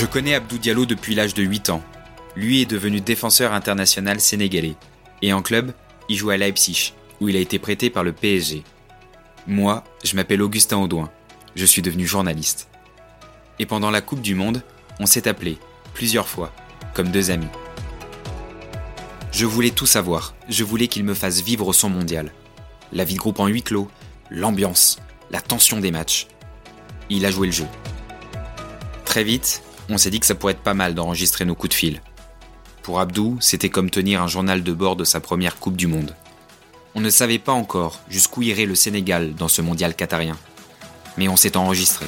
Je connais Abdou Diallo depuis l'âge de 8 ans. Lui est devenu défenseur international sénégalais. Et en club, il joue à Leipzig, où il a été prêté par le PSG. Moi, je m'appelle Augustin Audouin. Je suis devenu journaliste. Et pendant la Coupe du Monde, on s'est appelé, plusieurs fois, comme deux amis. Je voulais tout savoir. Je voulais qu'il me fasse vivre son mondial. La vie de groupe en huis clos, l'ambiance, la tension des matchs. Il a joué le jeu. Très vite, on s'est dit que ça pourrait être pas mal d'enregistrer nos coups de fil. Pour Abdou, c'était comme tenir un journal de bord de sa première Coupe du Monde. On ne savait pas encore jusqu'où irait le Sénégal dans ce mondial qatarien. Mais on s'est enregistré.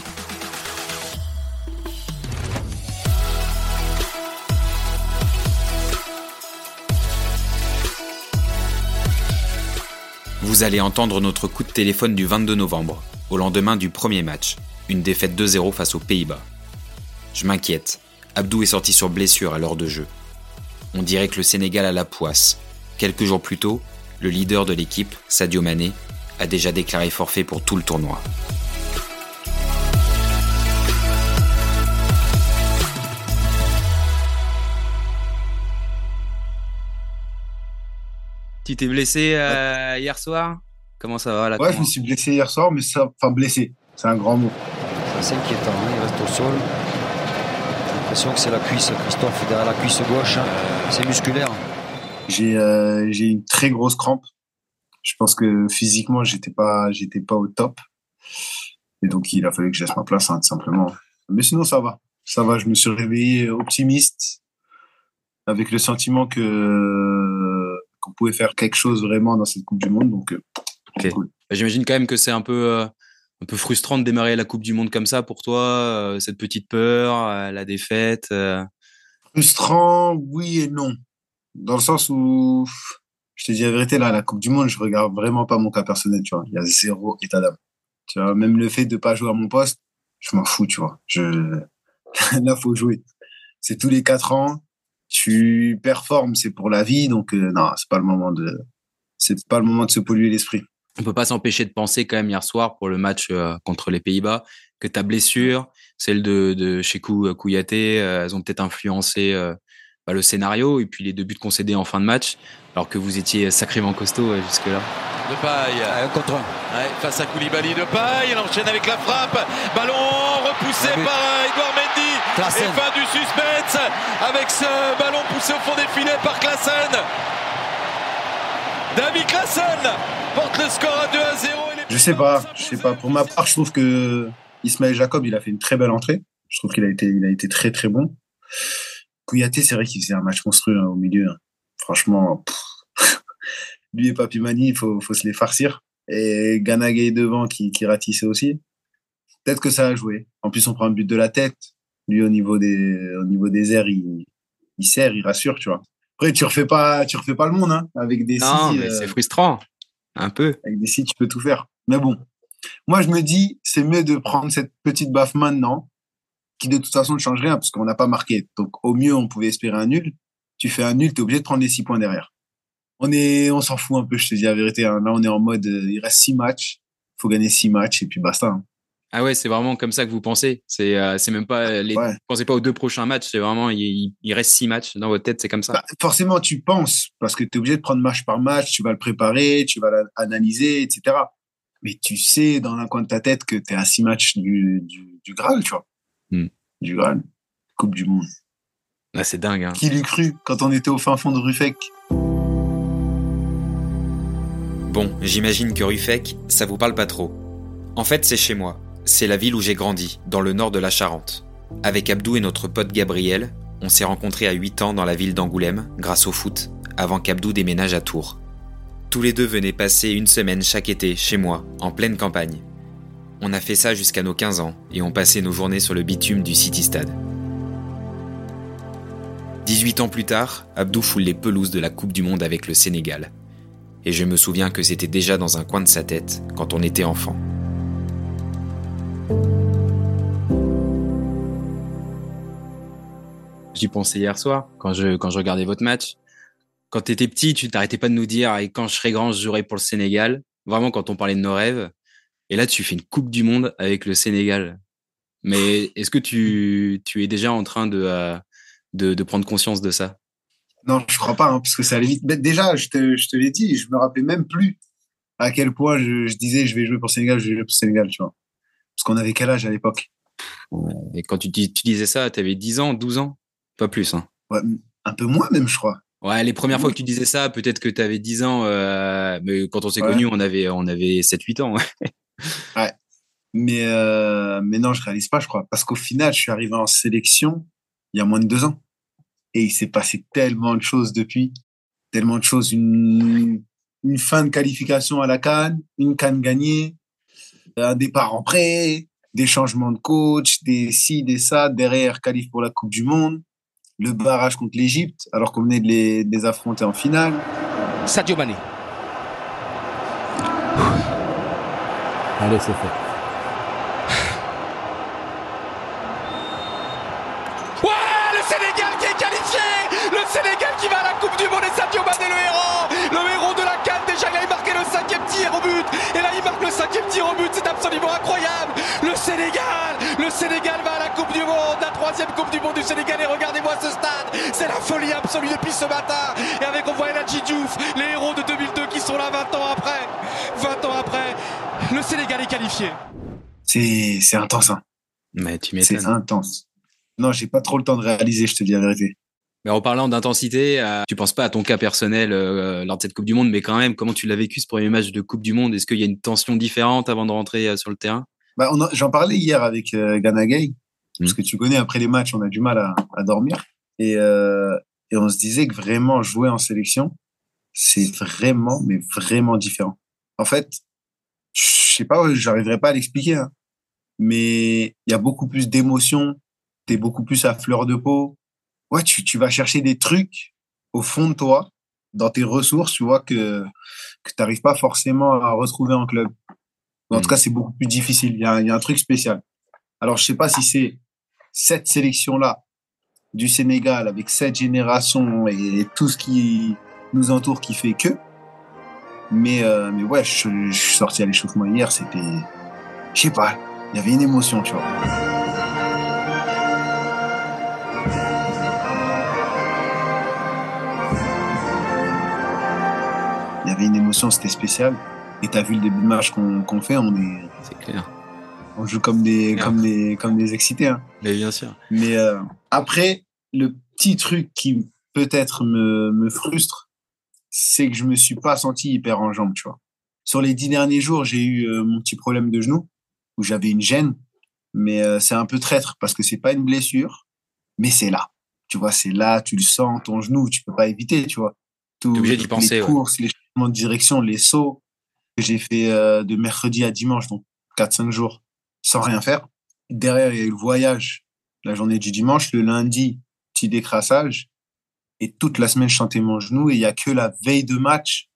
Vous allez entendre notre coup de téléphone du 22 novembre, au lendemain du premier match, une défaite 2-0 face aux Pays-Bas. Je m'inquiète. Abdou est sorti sur blessure à l'heure de jeu. On dirait que le Sénégal a la poisse. Quelques jours plus tôt, le leader de l'équipe, Sadio Mané, a déjà déclaré forfait pour tout le tournoi. Tu t'es blessé euh, hier soir? Comment ça va là Ouais, je me suis blessé hier soir, mais ça, enfin blessé, c'est un grand mot. C'est inquiétant, hein, il reste au sol. L'impression que c'est la cuisse, Christophe, derrière la cuisse gauche, hein. c'est musculaire. J'ai euh, j'ai une très grosse crampe. Je pense que physiquement, j'étais pas j'étais pas au top. Et donc il a fallu que je laisse ma place, hein, tout simplement. Mais sinon ça va, ça va. Je me suis réveillé optimiste, avec le sentiment que qu'on pouvait faire quelque chose vraiment dans cette Coupe du Monde. Donc euh, cool. J'imagine quand même que c'est un peu, euh, un peu frustrant de démarrer la Coupe du Monde comme ça pour toi, euh, cette petite peur, euh, la défaite. euh. frustrant, oui et non. Dans le sens où, je te dis la vérité, là, la Coupe du Monde, je regarde vraiment pas mon cas personnel, tu vois. Il y a zéro état d'âme. Tu vois, même le fait de pas jouer à mon poste, je m'en fous, tu vois. Je, là, faut jouer. C'est tous les quatre ans. Tu performes, c'est pour la vie, donc, euh, non, c'est pas le moment de, c'est pas le moment de se polluer l'esprit. On peut pas s'empêcher de penser quand même hier soir pour le match euh, contre les Pays-Bas que ta blessure, celle de, de Chekou Kouyaté, euh, elles ont peut-être influencé euh, bah, le scénario et puis les deux buts concédés en fin de match, alors que vous étiez sacrément costaud euh, jusque-là. De paille. Un contre un. Ouais, face à Koulibaly de paille, il enchaîne avec la frappe. Ballon repoussé Ah par euh, Edouard Mendy. Klaassen. Et fin du suspense avec ce ballon poussé au fond des filets par Klassen. Davy Klassen porte le score à 2 à 0. et les- Je sais pas, je sais pas. Pour ma part, je trouve que Ismaël Jacob, il a fait une très belle entrée. Je trouve qu'il a été, il a été très très bon. Kouyaté, c'est vrai qu'il faisait un match monstrueux hein, au milieu. hein. Franchement, lui et Papimani, il faut, faut se les farcir. Et Ganagay devant qui, qui ratissait aussi. Peut-être que ça a joué. En plus, on prend un but de la tête. Lui, au niveau des, au niveau des airs, il, il sert, il rassure, tu vois. Après, tu refais pas, tu refais pas le monde, hein. Avec des Non, euh, c'est frustrant, un peu. avec des sites, tu peux tout faire. Mais bon, moi, je me dis, c'est mieux de prendre cette petite baffe maintenant, qui de toute façon ne change rien, parce qu'on n'a pas marqué. Donc, au mieux, on pouvait espérer un nul. Tu fais un nul, tu es obligé de prendre les six points derrière. On est, on s'en fout un peu, je te dis la vérité. hein. Là, on est en mode, euh, il reste six matchs, faut gagner six matchs, et puis basta. hein. Ah ouais, c'est vraiment comme ça que vous pensez. C'est euh, c'est même pas les. Ouais. Vous pensez pas aux deux prochains matchs. C'est vraiment il, il- il reste six matchs dans votre tête. C'est comme ça. Bah, forcément, tu penses, parce que tu es obligé de prendre match par match, tu vas le préparer, tu vas l'analyser, etc. Mais tu sais dans un coin de ta tête que tu es à six matchs du, du, du Graal, tu vois. Hmm. Du Graal. Coupe du Monde. Ah, c'est dingue. Hein. Qui l'eût cru quand on était au fin fond de Ruffec? Bon, j'imagine que Ruffec, ça vous parle pas trop. En fait, c'est chez moi. C'est la ville où j'ai grandi, dans le nord de la Charente. Avec Abdou et notre pote Gabriel, on s'est rencontrés à 8 ans dans la ville d'Angoulême, grâce au foot, avant qu'Abdou déménage à Tours. Tous les deux venaient passer une semaine chaque été chez moi, en pleine campagne. On a fait ça jusqu'à nos 15 ans et on passait nos journées sur le bitume du City Stade. 18 ans plus tard, Abdou foule les pelouses de la Coupe du Monde avec le Sénégal. Et je me souviens que c'était déjà dans un coin de sa tête quand on était enfant. J'y pensais hier soir quand je quand je regardais votre match. Quand tu étais petit, tu t'arrêtais pas de nous dire et quand je serai grand, je jouerai pour le Sénégal. Vraiment quand on parlait de nos rêves. Et là, tu fais une Coupe du Monde avec le Sénégal. Mais est-ce que tu, tu es déjà en train de, euh, de, prendre conscience de ça? Non, je crois pas, hein, parce que ça allait vite. Mais déjà, je te, je te l'ai dit, je me rappelais même plus à quel point je, disais je vais jouer pour Sénégal, je vais jouer pour Sénégal, tu vois. Parce qu'on avait quel âge à l'époque? Et quand tu, dis- tu disais ça, tu avais 10 ans, 12 ans? Pas plus. Hein. ouais, Un peu moins même, je crois. Ouais, les premières fois que tu disais ça, peut-être que tu avais 10 ans, euh, mais quand on s'est Ouais. connus, on avait, on avait 7-8 ans. ouais. Mais, euh, mais non, je réalise pas, je crois. Parce qu'au final, je suis arrivé en sélection il y a moins de deux ans. Et il s'est passé tellement de choses depuis. Tellement de choses. Une, une fin de qualification à la Cannes, une Cannes gagnée, un départ en prêt, des changements de coach, des ci, des ça, derrière qualif pour la Coupe du Monde, le barrage contre l'Égypte, alors qu'on venait de les, de les affronter en finale. Sadio Mané. Allez, c'est fait. Cinquième tir au but, c'est absolument incroyable Le Sénégal Le Sénégal va à la Coupe du Monde La troisième Coupe du Monde du Sénégal et regardez-moi ce stade C'est la folie absolue depuis ce matin Et avec on voit El Hadji Diouf, les héros de 2002 qui sont là 20 ans après 20 ans après Le Sénégal est qualifié C'est c'est intense, hein. Mais tu C'est m'étonnes. intense. Non, j'ai pas trop le temps de réaliser, je te dis la vérité. Mais en parlant d'intensité, euh, tu penses pas à ton cas personnel euh, lors de cette Coupe du Monde, mais quand même, comment tu l'as vécu ce premier match de Coupe du Monde? Est-ce qu'il y a une tension différente avant de rentrer euh, sur le terrain? Bah, J'en parlais hier avec euh, Gana Gay, parce que tu connais, après les matchs, on a du mal à, à dormir. Et, euh, et on se disait que vraiment jouer en sélection, c'est vraiment, mais vraiment différent. En fait, je sais pas, j'arriverai pas à l'expliquer, hein, mais il y a beaucoup plus d'émotions, t'es beaucoup plus à fleur de peau. Ouais, tu, tu vas chercher des trucs au fond de toi, dans tes ressources, tu vois, que, que t'arrives pas forcément à retrouver en club. En tout Mm. cas, c'est beaucoup plus difficile. Il y, a, il y a un truc spécial. Alors, je sais pas si c'est cette sélection-là du Sénégal avec cette génération et tout ce qui nous entoure qui fait que. Mais, euh, mais ouais, je, je suis sorti à l'échauffement hier, c'était. Je sais pas, il y avait une émotion, tu vois. Avait une émotion, c'était spécial. Et t'as vu le début de match qu'on fait, on est, C'est clair. on joue comme des, comme des, comme des excités. Hein. Mais bien sûr. Mais euh, après, le petit truc qui peut-être me, me frustre, c'est que je me suis pas senti hyper en jambes, tu vois. Sur les dix derniers jours, j'ai eu euh, mon petit problème de genou où j'avais une gêne, mais euh, c'est un peu traître parce que c'est pas une blessure, mais c'est là. Tu vois, c'est là, tu le sens, ton genou, tu peux pas éviter, tu vois. Tout, obligé d'y penser, Les ouais. courses, les de direction, les sauts que j'ai fait euh, de mercredi à dimanche, donc 4-5 jours, sans rien faire. Derrière, il y a eu le voyage, la journée du dimanche, le lundi, petit décrassage. Et toute la semaine, je sentais mon genou. Et il y a que la veille de match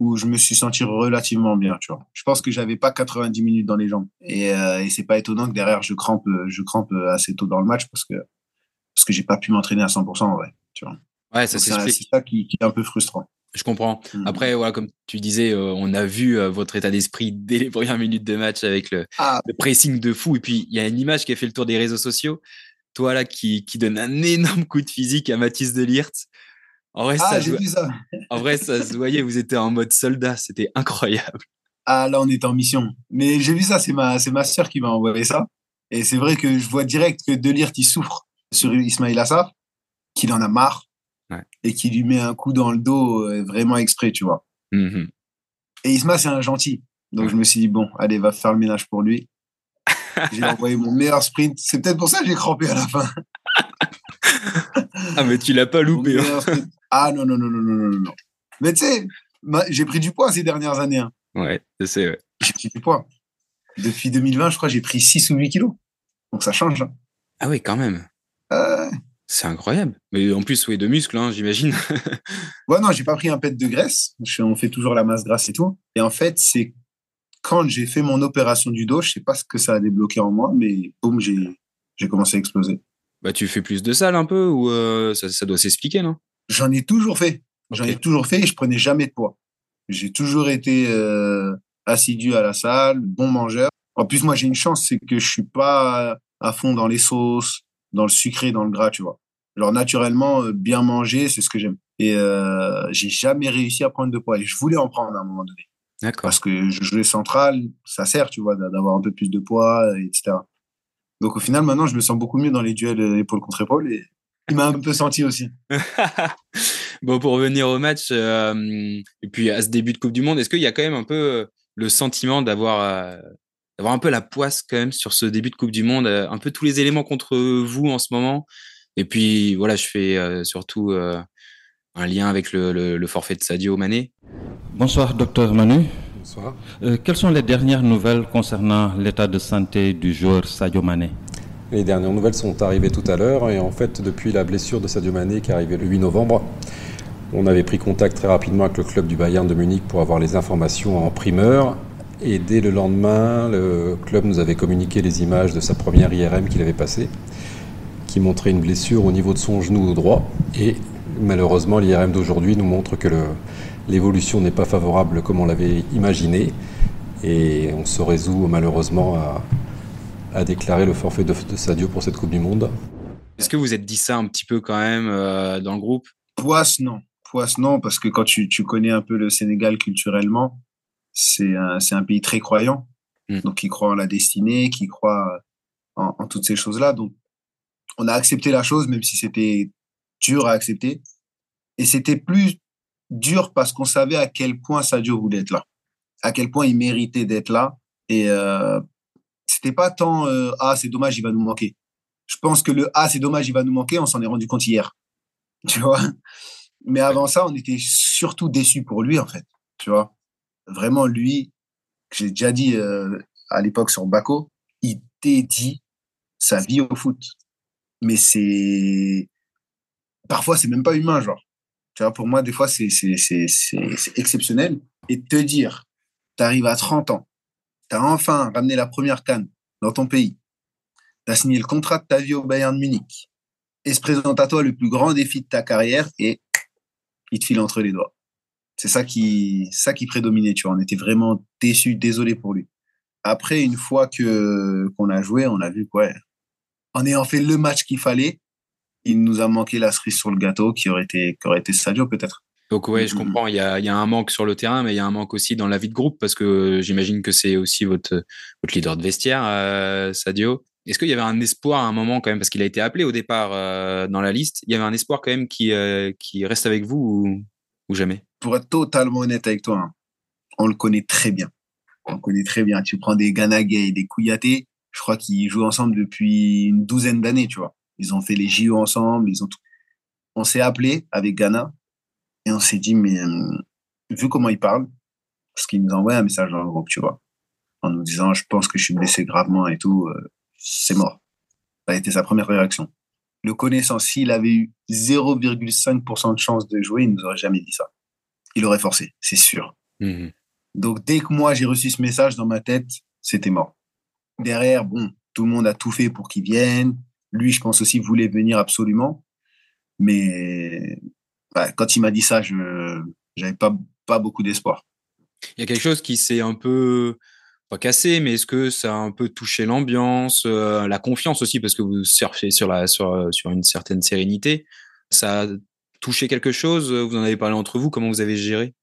où je me suis senti relativement bien, tu vois. Je pense que j'avais pas 90 minutes dans les jambes. Et, euh, et c'est pas étonnant que derrière, je crampe, je crampe assez tôt dans le match parce que, parce que j'ai pas pu m'entraîner à 100% en vrai, tu vois. Ouais, ça C'est ça qui, qui est un peu frustrant. Je comprends. Mhm. Après, voilà, comme tu disais, euh, on a vu euh, votre état d'esprit dès les premières minutes de match avec le, Ah, le pressing de fou. Et puis, il y a une image qui a fait le tour des réseaux sociaux. Toi, là, qui, qui donne un énorme coup de physique à Mathis Delirte. En vrai, ah ça, vu ça. en vrai, ça se voyait, vous étiez en mode soldat. C'était incroyable. Ah, là, on est en mission. Mais j'ai vu ça, c'est ma, c'est ma sœur qui m'a envoyé ça. Et c'est vrai que je vois direct que Delirte, il souffre sur Ismail Assar, qu'il en a marre. Ouais. Et qui lui met un coup dans le dos euh, vraiment exprès, tu vois. Mhm. Et Isma, c'est un gentil. Donc, je me suis dit, bon, allez, va faire le ménage pour lui. j'ai envoyé mon meilleur sprint. C'est peut-être pour ça que j'ai crampé à la fin. Ah, mais tu l'as pas loupé. hein. Ah, non, non, non, non, non, non, non. Mais tu sais, j'ai pris du poids ces dernières années. hein. Ouais, je sais, ouais. J'ai pris du poids. Depuis 2020, je crois, j'ai pris 6 ou 8 kilos. Donc, ça change. hein. Ah oui, quand même. Euh, C'est incroyable. Mais en plus, oui, de muscles, hein, j'imagine. Ouais, non, j'ai pas pris un pet de graisse. Je- on fait toujours la masse grasse et tout. Et en fait, c'est quand j'ai fait mon opération du dos, je sais pas ce que ça a débloqué en moi, mais boum, j'ai, commencé à exploser. bah, tu fais plus de salle un peu ou euh, ça, ça doit s'expliquer, non? J'en ai toujours fait. J'en ai toujours fait et je prenais jamais de poids. J'ai toujours été euh, assidu à la salle, bon mangeur. En plus, moi, j'ai une chance, c'est que je suis pas à fond dans les sauces, dans le sucré, dans le gras, tu vois. Genre naturellement, euh, bien manger, c'est ce que j'aime. Et euh, j'ai jamais réussi à prendre de poids. Et je voulais en prendre à un moment donné. D'accord. Parce que je jouais central, ça sert, tu vois, d'avoir un peu plus de poids, etc. Donc au final, maintenant, je me sens beaucoup mieux dans les duels euh, épaule contre épaule et il m'a un peu senti aussi. bon, pour revenir au match, euh, et puis à ce début de Coupe du Monde, est-ce qu'il y a quand même un peu euh, le sentiment d'avoir euh, d'avoir un peu la poisse quand même sur ce début de Coupe du Monde, euh, un peu tous les éléments contre vous en ce moment Et puis voilà, je fais euh, surtout euh, un lien avec le, le, le, forfait de Sadio Mané. Bonsoir, docteur Manu. Bonsoir. Euh, quelles sont les dernières nouvelles concernant l'état de santé du joueur Sadio Mané? Les dernières nouvelles sont arrivées tout à l'heure et en fait depuis la blessure de Sadio Mané qui est arrivée le 8 novembre, on avait pris contact très rapidement avec le club du Bayern de Munich pour avoir les informations en primeur et dès le lendemain, le club nous avait communiqué les images de sa première IRM qu'il avait passée qui montrait une blessure au niveau de son genou droit et malheureusement l'IRM d'aujourd'hui nous montre que l'évolution n'est pas favorable comme on l'avait imaginé et on se résout malheureusement à, à déclarer le forfait de, de, Sadio pour cette Coupe du Monde. Est-ce que vous êtes dit ça un petit peu quand même euh, dans le groupe? Poisse, non. Poisse, non, parce que quand tu, tu connais un peu le Sénégal culturellement, c'est un, c'est un pays très croyant. Mm. Donc, qui croit en la destinée, qui croit en, en toutes ces choses-là. Donc, on a accepté la chose, même si c'était dur à accepter. Et c'était plus dur parce qu'on savait à quel point Sadio voulait être là, à quel point il méritait d'être là. Et euh, c'était pas tant euh, ah c'est dommage il va nous manquer. Je pense que le ah c'est dommage il va nous manquer, on s'en est rendu compte hier, tu vois? Mais avant ça, on était surtout déçus pour lui en fait, tu vois? Vraiment lui, j'ai déjà dit euh, à l'époque sur Baco, il dédie sa vie au foot. Mais c'est parfois c'est même pas humain genre. Tu vois, pour moi, des fois, c'est exceptionnel. Et te dire, tu arrives à 30 ans, tu as enfin ramené la première canne dans ton pays, tu as signé le contrat de ta vie au Bayern de Munich, et se présente à toi le plus grand défi de ta carrière, et il te file entre les doigts. C'est ça qui, ça qui prédominait, tu vois. On était vraiment déçus, désolés pour lui. Après, une fois que qu'on a joué, on a vu quoi. En ayant fait le match qu'il fallait, il nous a manqué la cerise sur le gâteau qui aurait été, qui aurait été Sadio peut-être. Donc ouais, je comprends, il y, a, il y a un manque sur le terrain, mais il y a un manque aussi dans la vie de groupe parce que j'imagine que c'est aussi votre, votre leader de vestiaire, euh, Sadio. Est-ce qu'il y avait un espoir à un moment quand même, parce qu'il a été appelé au départ euh, dans la liste, il y avait un espoir quand même qui, euh, qui reste avec vous ou, ou, jamais? Pour être totalement honnête avec toi, hein, on le connaît très bien. On le connaît très bien. Tu prends des Ganagay, des Kouyaté, je crois qu'ils jouent ensemble depuis une douzaine d'années, tu vois. Ils ont fait les JO ensemble. Ils ont tout. On s'est appelé avec Ghana et on s'est dit, mais euh, vu comment il parle, parce qu'il nous envoie un message dans le groupe, tu vois, en nous disant, je pense que je suis blessé gravement et tout, euh, c'est mort. Ça a été sa première réaction. Le connaissant, s'il avait eu 0,5% de chance de jouer, il nous aurait jamais dit ça. Il aurait forcé, c'est sûr. Mmh. Donc, dès que moi j'ai reçu ce message dans ma tête, c'était mort. Derrière, bon, tout le monde a tout fait pour qu'il vienne. Lui, je pense aussi, voulait venir absolument. Mais bah, quand il m'a dit ça, je n'avais pas, pas beaucoup d'espoir. Il y a quelque chose qui s'est un peu, pas cassé, mais est-ce que ça a un peu touché l'ambiance, euh, la confiance aussi, parce que vous surfez sur, la, sur, sur une certaine sérénité Ça a touché quelque chose Vous en avez parlé entre vous Comment vous avez géré?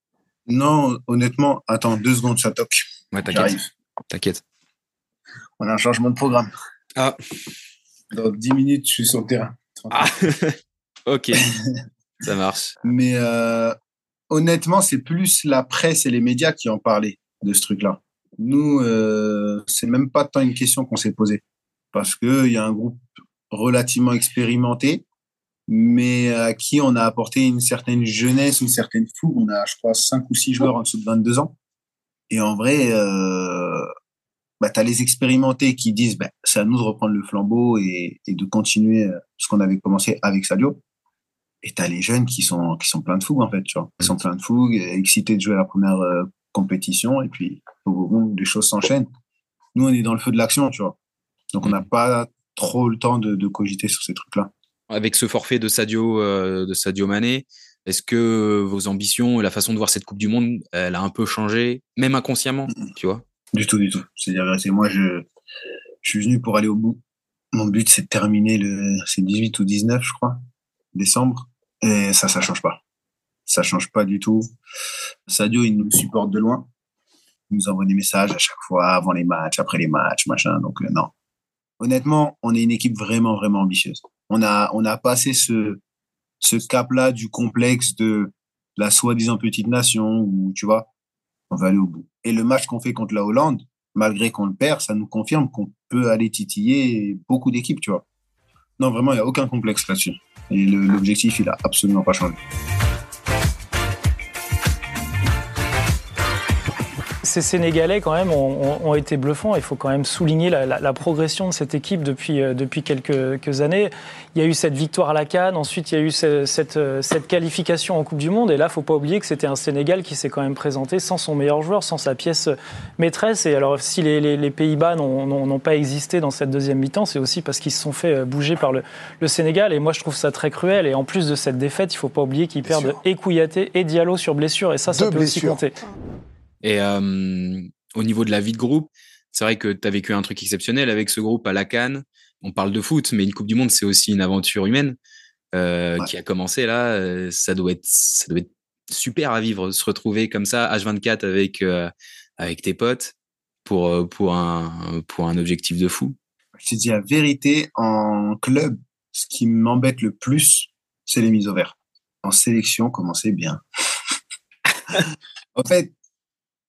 Non, honnêtement, attends deux secondes, ça toque. Ouais, t'inquiète. T'inquiète. On a un changement de programme. Ah. Dans 10 minutes, je suis sur le terrain. Ah. ok, ça marche. Mais euh, honnêtement, c'est plus la presse et les médias qui ont parlé de ce truc-là. Nous, euh, c'est même pas tant une question qu'on s'est posée. Parce qu'il y a un groupe relativement expérimenté, mais à qui on a apporté une certaine jeunesse, une certaine fougue. On a, je crois, 5 ou 6 joueurs en dessous de 22 ans. Et en vrai, euh, bah, tu as les expérimentés qui disent bah, c'est à nous de reprendre le flambeau et, de continuer ce qu'on avait commencé avec Sadio. Et tu as les jeunes qui sont, qui sont pleins de fougue, en fait. Tu vois. Ils sont pleins de fougue, excités de jouer à la première euh, compétition. Et puis, au moment les choses s'enchaînent, nous, on est dans le feu de l'action, tu vois. Donc, on n'a pas trop le temps de cogiter sur ces trucs-là. Avec ce forfait de Sadio, euh, de Sadio Mané, est-ce que vos ambitions et la façon de voir cette Coupe du Monde, elle a un peu changé, même inconsciemment, tu vois? Du tout, du tout. C'est-à-dire, c'est moi, je, je suis venu pour aller au bout. Mon but, c'est de terminer le, c'est 18 ou 19, je crois, décembre. Et ça, ça change pas. Ça change pas du tout. Sadio, il nous supporte de loin. Il nous envoie des messages à chaque fois, avant les matchs, après les matchs, machin. Donc, euh, non. Honnêtement, on est une équipe vraiment, vraiment ambitieuse. On a, on a passé ce, ce cap-là du complexe de la soi-disant petite nation où, tu vois, on va aller au bout. Et le match qu'on fait contre la Hollande, malgré qu'on le perd, ça nous confirme qu'on peut aller titiller beaucoup d'équipes, tu vois. Non, vraiment, il n'y a aucun complexe là-dessus. Et l'objectif, il a absolument pas changé. Ces Sénégalais, quand même, ont, été bluffants. Il faut quand même souligner la, progression de cette équipe depuis, euh, depuis quelques, années. Il y a eu cette victoire à la Cannes, ensuite il y a eu cette, euh, cette, qualification en Coupe du Monde. Et là, il ne faut pas oublier que c'était un Sénégal qui s'est quand même présenté sans son meilleur joueur, sans sa pièce maîtresse. Et alors, si les, Pays-Bas n'ont pas existé dans cette deuxième mi-temps, c'est aussi parce qu'ils se sont fait euh, bouger par le, Sénégal. Et moi, je trouve ça très cruel. Et en plus de cette défaite, il ne faut pas oublier qu'ils perdent et Kouyaté et Diallo sur blessure. Et ça, ça peut aussi compter. Et au niveau de la vie de groupe, c'est vrai que tu as vécu un truc exceptionnel avec ce groupe à la Cannes. On parle de foot, mais une Coupe du Monde, c'est aussi une aventure humaine euh, qui a commencé là. Euh, ça doit être, ça doit être super à vivre, se retrouver comme ça H24 avec euh, avec tes potes pour pour un pour un objectif de fou. Je te dis la vérité, en club, ce qui m'embête le plus, c'est les mises au vert. En sélection, commencez bien. en fait,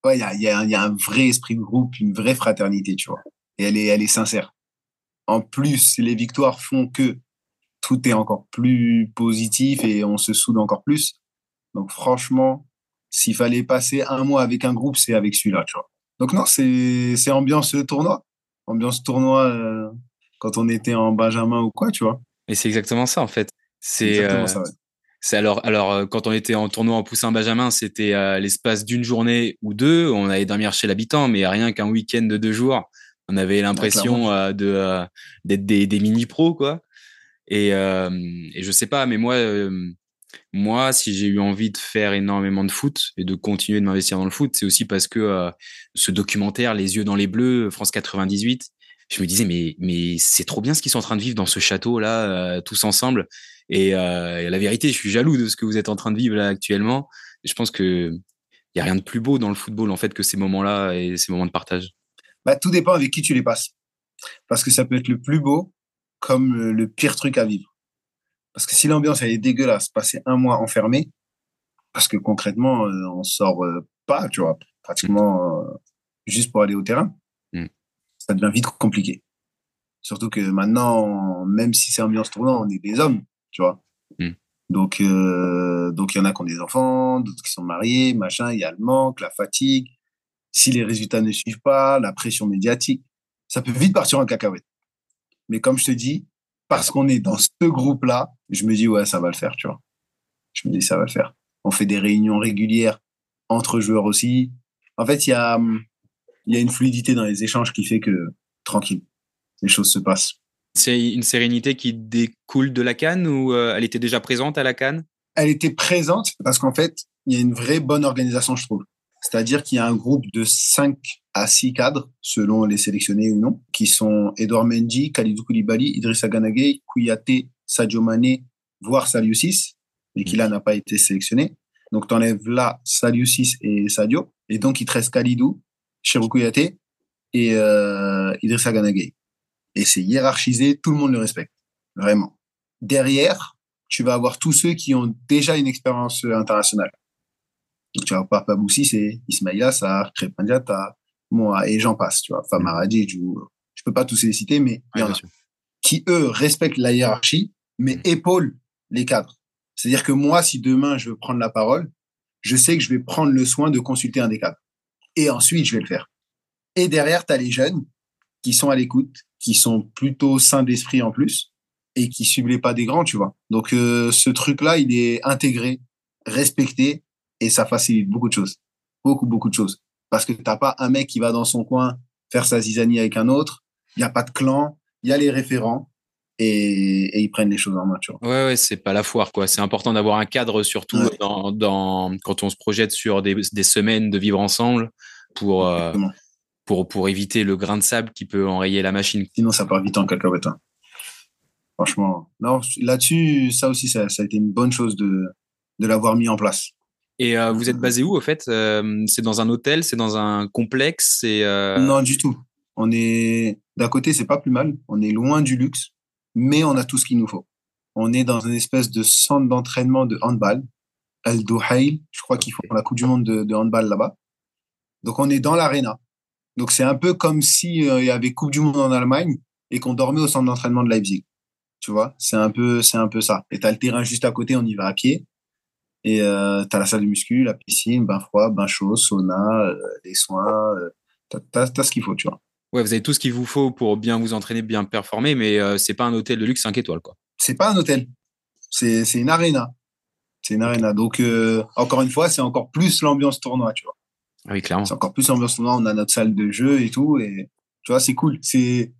ouais, il y a, y, a, y a, un vrai esprit de groupe, une vraie fraternité, tu vois. Et elle est, elle est sincère. En plus, les victoires font que tout est encore plus positif et on se soude encore plus. Donc franchement, s'il fallait passer un mois avec un groupe, c'est avec celui-là, tu vois. Donc non, c'est c'est ambiance tournoi, ambiance tournoi euh, quand on était en Benjamin ou quoi, tu vois. Et c'est exactement ça en fait. C'est euh, ça, ouais. C'est alors, alors euh, quand on était en tournoi en poussin Benjamin, c'était à l'espace d'une journée ou deux. On allait dormir chez l'habitant, mais rien qu'un week-end de deux jours, on avait l'impression euh, de euh, d'être des, des mini pros quoi. Et, et je sais pas, mais moi, moi, si j'ai eu envie de faire énormément de foot et de continuer de m'investir dans le foot, c'est aussi parce que ce documentaire, Les yeux dans les bleus, France 98, je me disais mais mais c'est trop bien ce qu'ils sont en train de vivre dans ce château là, tous ensemble. Euh, et, la vérité, je suis jaloux de ce que vous êtes en train de vivre là actuellement. je pense que il y a rien de plus beau dans le football en fait que ces moments-là et ces moments de partage. Bah, tout dépend avec qui tu les passes. Parce que ça peut être le plus beau comme le pire truc à vivre. Parce que si l'ambiance elle est dégueulasse, passer un mois enfermé, parce que concrètement euh, on sort euh, pas, tu vois, pratiquement juste pour aller au terrain, mm. ça devient vite compliqué. Surtout que maintenant, même si c'est ambiance tournant, on est des hommes tu vois. Hmm. Donc, euh, donc il y en a qui ont des enfants, d'autres qui sont mariés, machin. Il y a le manque, la fatigue. Si les résultats ne suivent pas, la pression médiatique, ça peut vite partir en cacahuète. Mais comme je te dis, parce qu'on est dans ce groupe-là, je me dis ouais, ça va le faire, tu vois. Je me dis ça va le faire. On fait des réunions régulières entre joueurs aussi. En fait, il y a, il y a une fluidité dans les échanges qui fait que tranquille, les choses se passent. C'est une sérénité qui découle de la Cannes ou euh, elle était déjà présente à la Cannes Elle était présente parce qu'en fait, il y a une vraie bonne organisation, je trouve. C'est-à-dire qu'il y a un groupe de 5 à 6 cadres, selon les sélectionnés ou non, qui sont Edouard Mendy, Khalidou Koulibaly, Idrissa Ganagay, Kouyaté, Sadio Mané, voire Saliusis, mais qui là n'a pas été sélectionné. Donc, tu enlèves là Saliusis et Sadio. Et donc, il te reste Khalidou, Chirou Kouyaté et euh, Idrissa Ganagay et c'est hiérarchisé, tout le monde le respecte, vraiment. Derrière, tu vas avoir tous ceux qui ont déjà une expérience internationale. Donc, tu vas avoir Papa c'est Ismaïla Sarr, Crépin moi, et j'en passe, tu vois, Famara je, je peux pas tous les citer, mais il y en a qui, eux, respectent la hiérarchie, mais mm. épaulent les cadres. C'est-à-dire que moi, si demain je veux prendre la parole, je sais que je vais prendre le soin de consulter un des cadres. Et ensuite, je vais le faire. Et derrière, tu as les jeunes qui sont à l'écoute, qui sont plutôt sains d'esprit en plus et qui suivent pas des grands, tu vois. Donc euh, ce truc-là, il est intégré, respecté et ça facilite beaucoup de choses, beaucoup beaucoup de choses. Parce que t'as pas un mec qui va dans son coin faire sa zizanie avec un autre. Il y a pas de clan, il y a les référents et, et, ils prennent les choses en main, tu vois. Ouais, ouais, c'est pas la foire, quoi. C'est important d'avoir un cadre, surtout dans, dans, quand on se projette sur des, des semaines de vivre ensemble pour, euh, pour, pour éviter le grain de sable qui peut enrayer la machine. Sinon, ça part vite en cacahuète. Hein. Franchement, non, là-dessus, ça aussi, ça, ça, a été une bonne chose de, de l'avoir mis en place. Et euh, vous êtes basé où, au fait euh, C'est dans un hôtel C'est dans un complexe C'est euh... Non, du tout. On est d'un côté, c'est pas plus mal. On est loin du luxe, mais on a tout ce qu'il nous faut. On est dans une espèce de centre d'entraînement de handball, Al Douhail. Je crois qu'ils font la Coupe du Monde de, de handball là-bas. Donc on est dans l'arena. Donc c'est un peu comme si euh, il y avait Coupe du Monde en Allemagne et qu'on dormait au centre d'entraînement de Leipzig. Tu vois, c'est un peu, c'est un peu ça. Et t'as le terrain juste à côté, on y va à pied. Et euh, t'as la salle de muscu, la piscine, bain froid, bain chaud, sauna, euh, les soins. T'as, t'as ce qu'il faut, tu vois. Ouais, vous avez tout ce qu'il vous faut pour bien vous entraîner, bien performer, mais c'est pas un hôtel de luxe 5 étoiles, quoi. C'est pas un hôtel. C'est, c'est une arena. C'est une arena. Donc, encore une fois, c'est encore plus l'ambiance tournoi, tu vois. Ah oui, clairement. C'est encore plus l'ambiance tournoi. On a notre salle de jeu et tout. Et tu vois, c'est cool. C'est,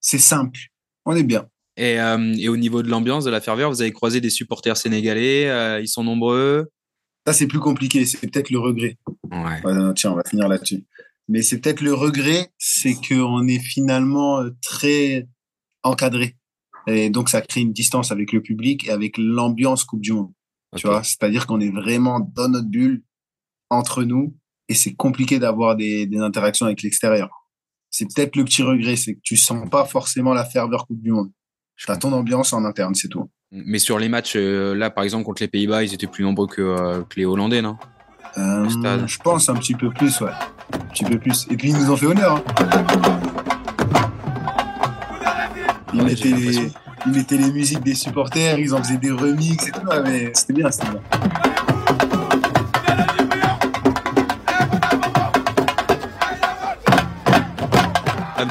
c'est simple. On est bien. Et, euh, et, au niveau de l'ambiance, de la ferveur, vous avez croisé des supporters sénégalais, euh, ils sont nombreux? Ça, c'est plus compliqué, c'est peut-être le regret. Ouais. ouais. tiens, on va finir là-dessus. Mais c'est peut-être le regret, c'est qu'on est finalement euh, très encadré. Et donc, ça crée une distance avec le public et avec l'ambiance Coupe du Monde. Okay. Tu vois, c'est-à-dire qu'on est vraiment dans notre bulle, entre nous, et c'est compliqué d'avoir des, des interactions avec l'extérieur. C'est peut-être le petit regret, c'est que tu sens pas forcément la ferveur Coupe du Monde. T'as ton ambiance en interne, c'est tout. Mais sur les matchs, euh, là, par exemple, contre les Pays-Bas, ils étaient plus nombreux que, euh, que les Hollandais, non? Euh, Je pense un petit peu plus, ouais. Un petit peu plus. Et puis, ils nous ont fait honneur. Hein. Ils, ouais, mettaient les, ils mettaient les musiques des supporters, ils en faisaient des remixes et tout. Mais c'était bien, c'était bien.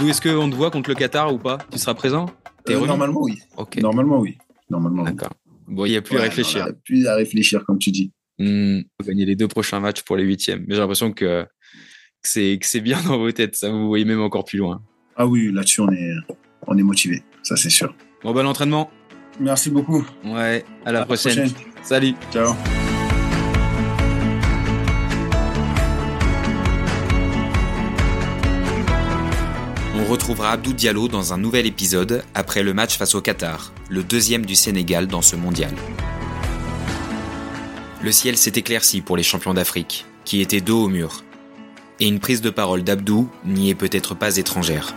Abdou, est-ce qu'on te voit contre le Qatar ou pas Tu seras présent euh, Normalement, oui. Okay. Normalement, oui. Normalement. D'accord. Bon, il n'y a plus ouais, à réfléchir. Il n'y a plus à réfléchir, comme tu dis. Mmh, gagner les deux prochains matchs pour les huitièmes. Mais j'ai l'impression que, que c'est bien dans vos têtes. Ça, vous voyez même encore plus loin. Ah oui, là-dessus, on est, on est motivé. Ça, c'est sûr. Bon, ben l'entraînement. Merci beaucoup. Ouais, à la, à prochaine. la prochaine. Salut. Ciao. Retrouvera Abdou Diallo dans un nouvel épisode après le match face au Qatar, le deuxième du Sénégal dans ce mondial. Le ciel s'est éclairci pour les champions d'Afrique, qui étaient dos au mur. Et une prise de parole d'Abdou n'y est peut-être pas étrangère.